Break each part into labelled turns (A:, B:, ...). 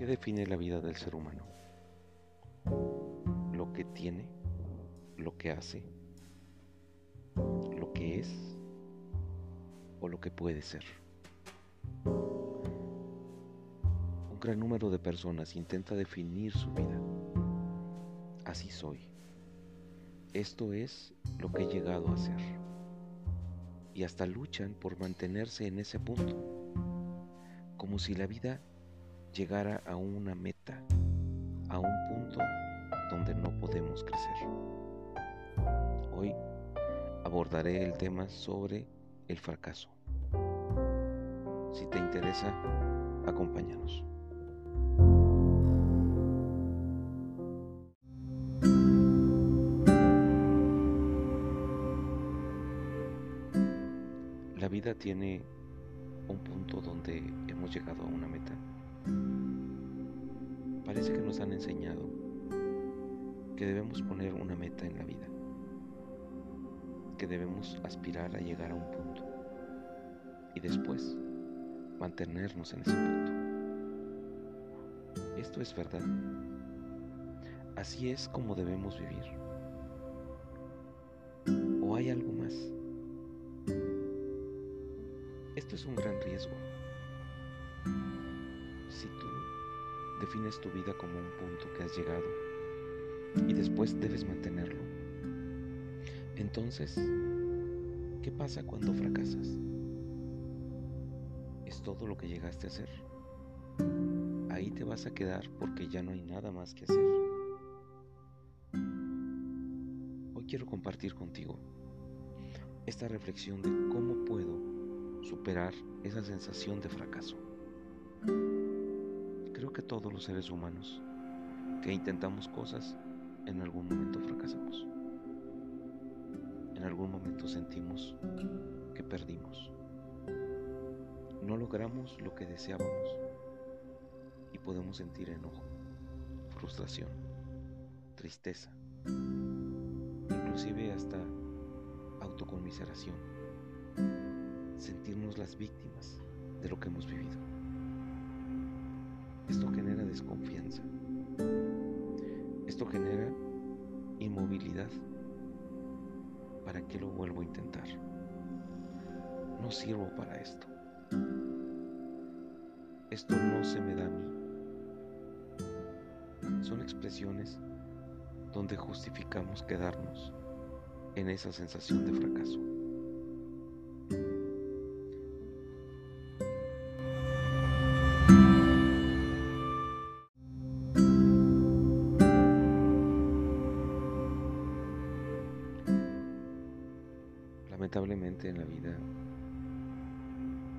A: ¿Qué define la vida del ser humano? Lo que tiene, lo que hace, lo que es o lo que puede ser. Un gran número de personas intenta definir su vida. Así soy. Esto es lo que he llegado a ser. Y hasta luchan por mantenerse en ese punto, como si la vida llegara a una meta, a un punto donde no podemos crecer. Hoy abordaré el tema sobre el fracaso. Si te interesa, acompáñanos. La vida tiene un punto donde hemos llegado a una meta. Parece que nos han enseñado que debemos poner una meta en la vida que debemos aspirar a llegar a un punto y después mantenernos en ese punto. Esto es verdad. Así es como debemos vivir. ¿O hay algo más? Esto es un gran riesgo. Defines tu vida como un punto que has llegado y después debes mantenerlo, entonces, ¿qué pasa cuando fracasas? ¿Es todo lo que llegaste a hacer? Ahí te vas a quedar porque ya no hay nada más que hacer. Hoy quiero compartir contigo esta reflexión de cómo puedo superar esa sensación de fracaso. Creo que todos los seres humanos que intentamos cosas en algún momento fracasamos en algún momento sentimos que perdimos. No logramos lo que deseábamos y podemos sentir enojo, frustración, tristeza, inclusive hasta autoconmiseración, sentirnos las víctimas de lo que hemos vivido. Esto genera desconfianza. Esto genera inmovilidad ¿para qué lo vuelvo a intentar? No sirvo para esto. Esto no se me da a mí. Son expresiones donde justificamos quedarnos en esa sensación de fracaso. Lamentablemente en la vida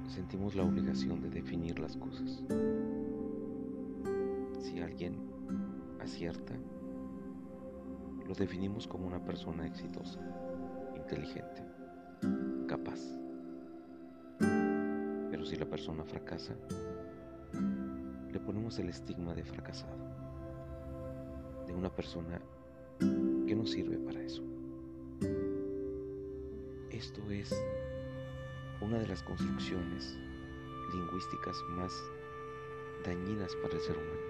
A: sentimos la obligación de definir las cosas. Si alguien acierta, lo definimos como una persona exitosa, inteligente, capaz. Pero si la persona fracasa, le ponemos el estigma de fracasado, de una persona que no sirve para eso. Esto es una de las construcciones lingüísticas más dañinas para el ser humano.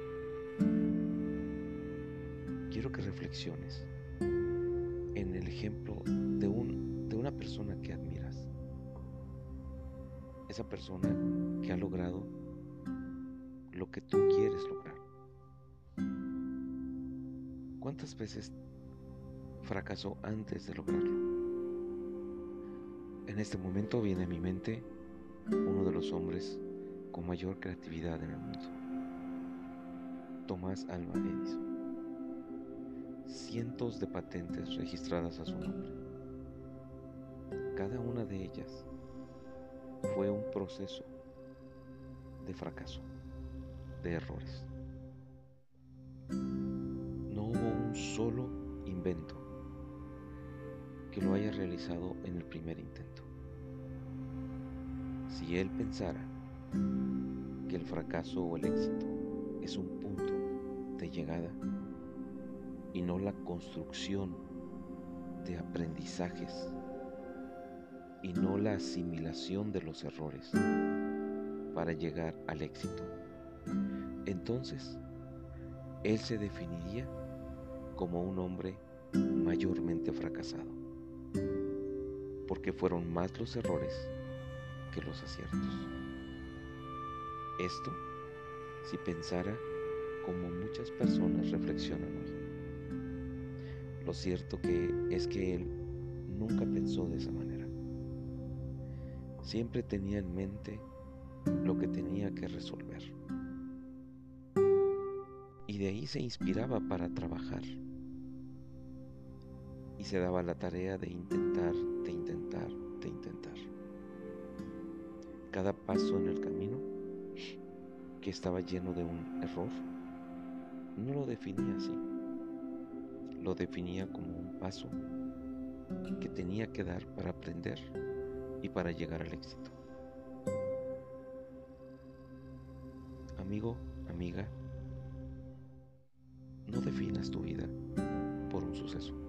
A: Quiero que reflexiones en el ejemplo de, un, de una persona que admiras. Esa persona que ha logrado lo que tú quieres lograr. ¿Cuántas veces fracasó antes de lograrlo? En este momento viene a mi mente uno de los hombres con mayor creatividad en el mundo, Tomás Alva Edison. Cientos de patentes registradas a su nombre. Cada una de ellas fue un proceso de fracaso, de errores. Realizado en el primer intento. Si él pensara que el fracaso o el éxito es un punto de llegada y no la construcción de aprendizajes y no la asimilación de los errores para llegar al éxito, entonces él se definiría como un hombre mayormente fracasado, porque fueron más los errores que los aciertos. Esto si pensara como muchas personas reflexionan hoy. Lo cierto que es que él nunca pensó de esa manera. Siempre tenía en mente lo que tenía que resolver. Y de ahí se inspiraba para trabajar. Y se daba la tarea de intentar, de intentar, de intentar. Cada paso en el camino, que estaba lleno de un error, no lo definía así. Lo definía como un paso que tenía que dar para aprender y para llegar al éxito. Amigo, amiga, no definas tu vida por un suceso.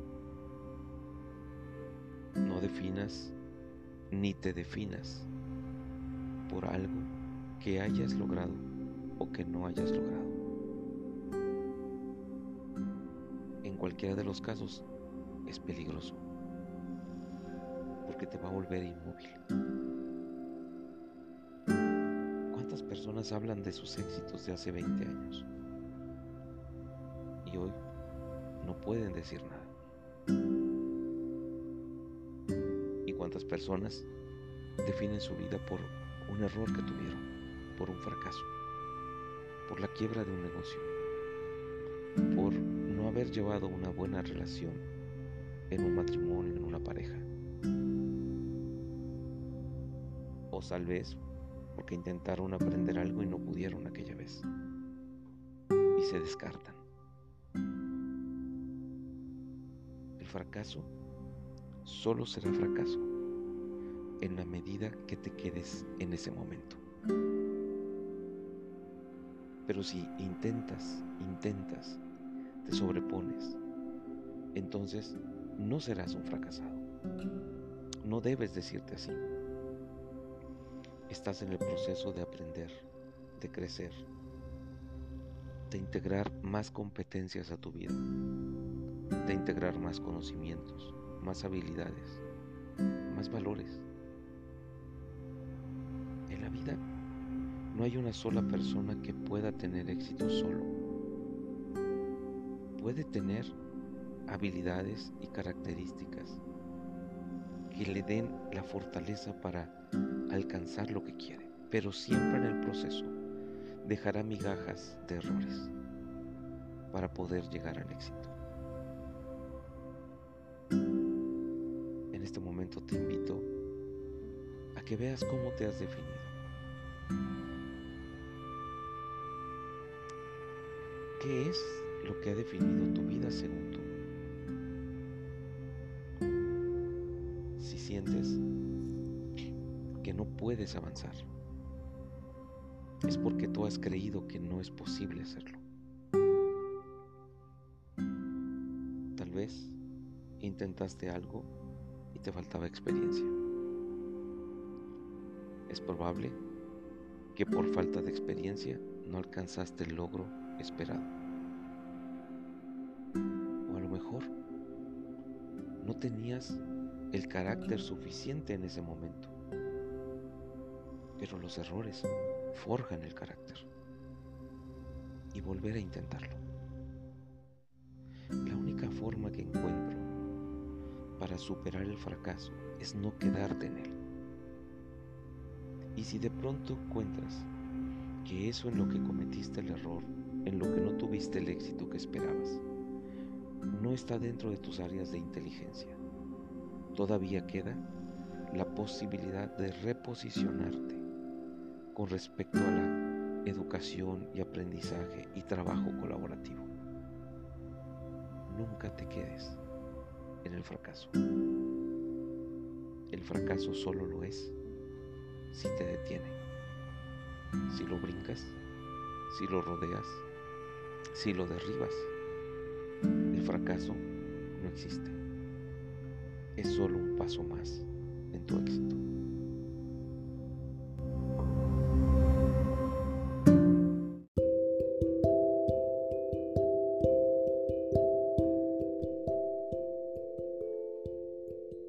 A: No definas ni te definas por algo que hayas logrado o que no hayas logrado. En cualquiera de los casos es peligroso porque te va a volver inmóvil. ¿Cuántas personas hablan de sus éxitos de hace 20 años? Y hoy no pueden decir nada. ¿Y cuántas personas definen su vida por un error que tuvieron, por un fracaso, por la quiebra de un negocio, por no haber llevado una buena relación en un matrimonio, en una pareja? o tal vez porque intentaron aprender algo y no pudieron aquella vez y se descartan. El fracaso solo será fracaso en la medida que te quedes en ese momento. Pero si intentas, intentas, te sobrepones, entonces no serás un fracasado. No debes decirte así. Estás en el proceso de aprender, de crecer, de integrar más competencias a tu vida, de integrar más conocimientos, más habilidades, más valores. Vida no hay una sola persona que pueda tener éxito solo. Puede tener habilidades y características que le den la fortaleza para alcanzar lo que quiere, pero siempre en el proceso dejará migajas de errores para poder llegar al éxito. En este momento te invito a que veas cómo te has definido. ¿Qué es lo que ha definido tu vida según tú? Si sientes que no puedes avanzar, es porque tú has creído que no es posible hacerlo. Tal vez intentaste algo y te faltaba experiencia. Es probable que por falta de experiencia no alcanzaste el logro esperado. O a lo mejor no tenías el carácter suficiente en ese momento pero los errores forjan el carácter. Y volver a intentarlo. La única forma que encuentro para superar el fracaso es no quedarte en él. Y si de pronto encuentras que eso en lo que cometiste el error, en lo que no tuviste el éxito que esperabas, no está dentro de tus áreas de inteligencia, todavía queda la posibilidad de reposicionarte con respecto a la educación y aprendizaje y trabajo colaborativo. Nunca te quedes en el fracaso. El fracaso solo lo es si te detiene, si lo brincas, si lo rodeas, si lo derribas. El fracaso no existe. Es solo un paso más en tu éxito.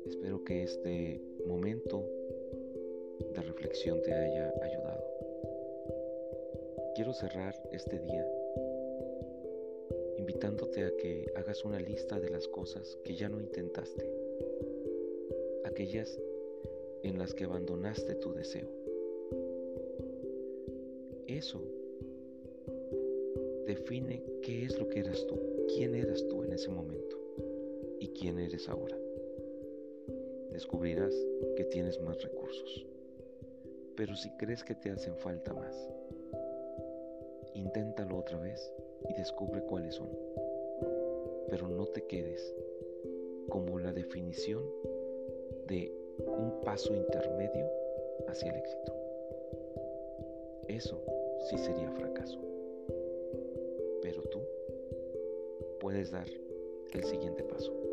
A: Espero que este momento de reflexión te haya ayudado. Quiero cerrar este día invitándote a que hagas una lista de las cosas que ya no intentaste, aquellas en las que abandonaste tu deseo. Eso define qué es lo que eras tú, quién eras tú en ese momento y quién eres ahora. Descubrirás que tienes más recursos, pero si crees que te hacen falta más, inténtalo otra vez y descubre cuáles son. Pero no te quedes como la definición de un paso intermedio hacia el éxito. Eso sí sería fracaso. Pero tú puedes dar el siguiente paso.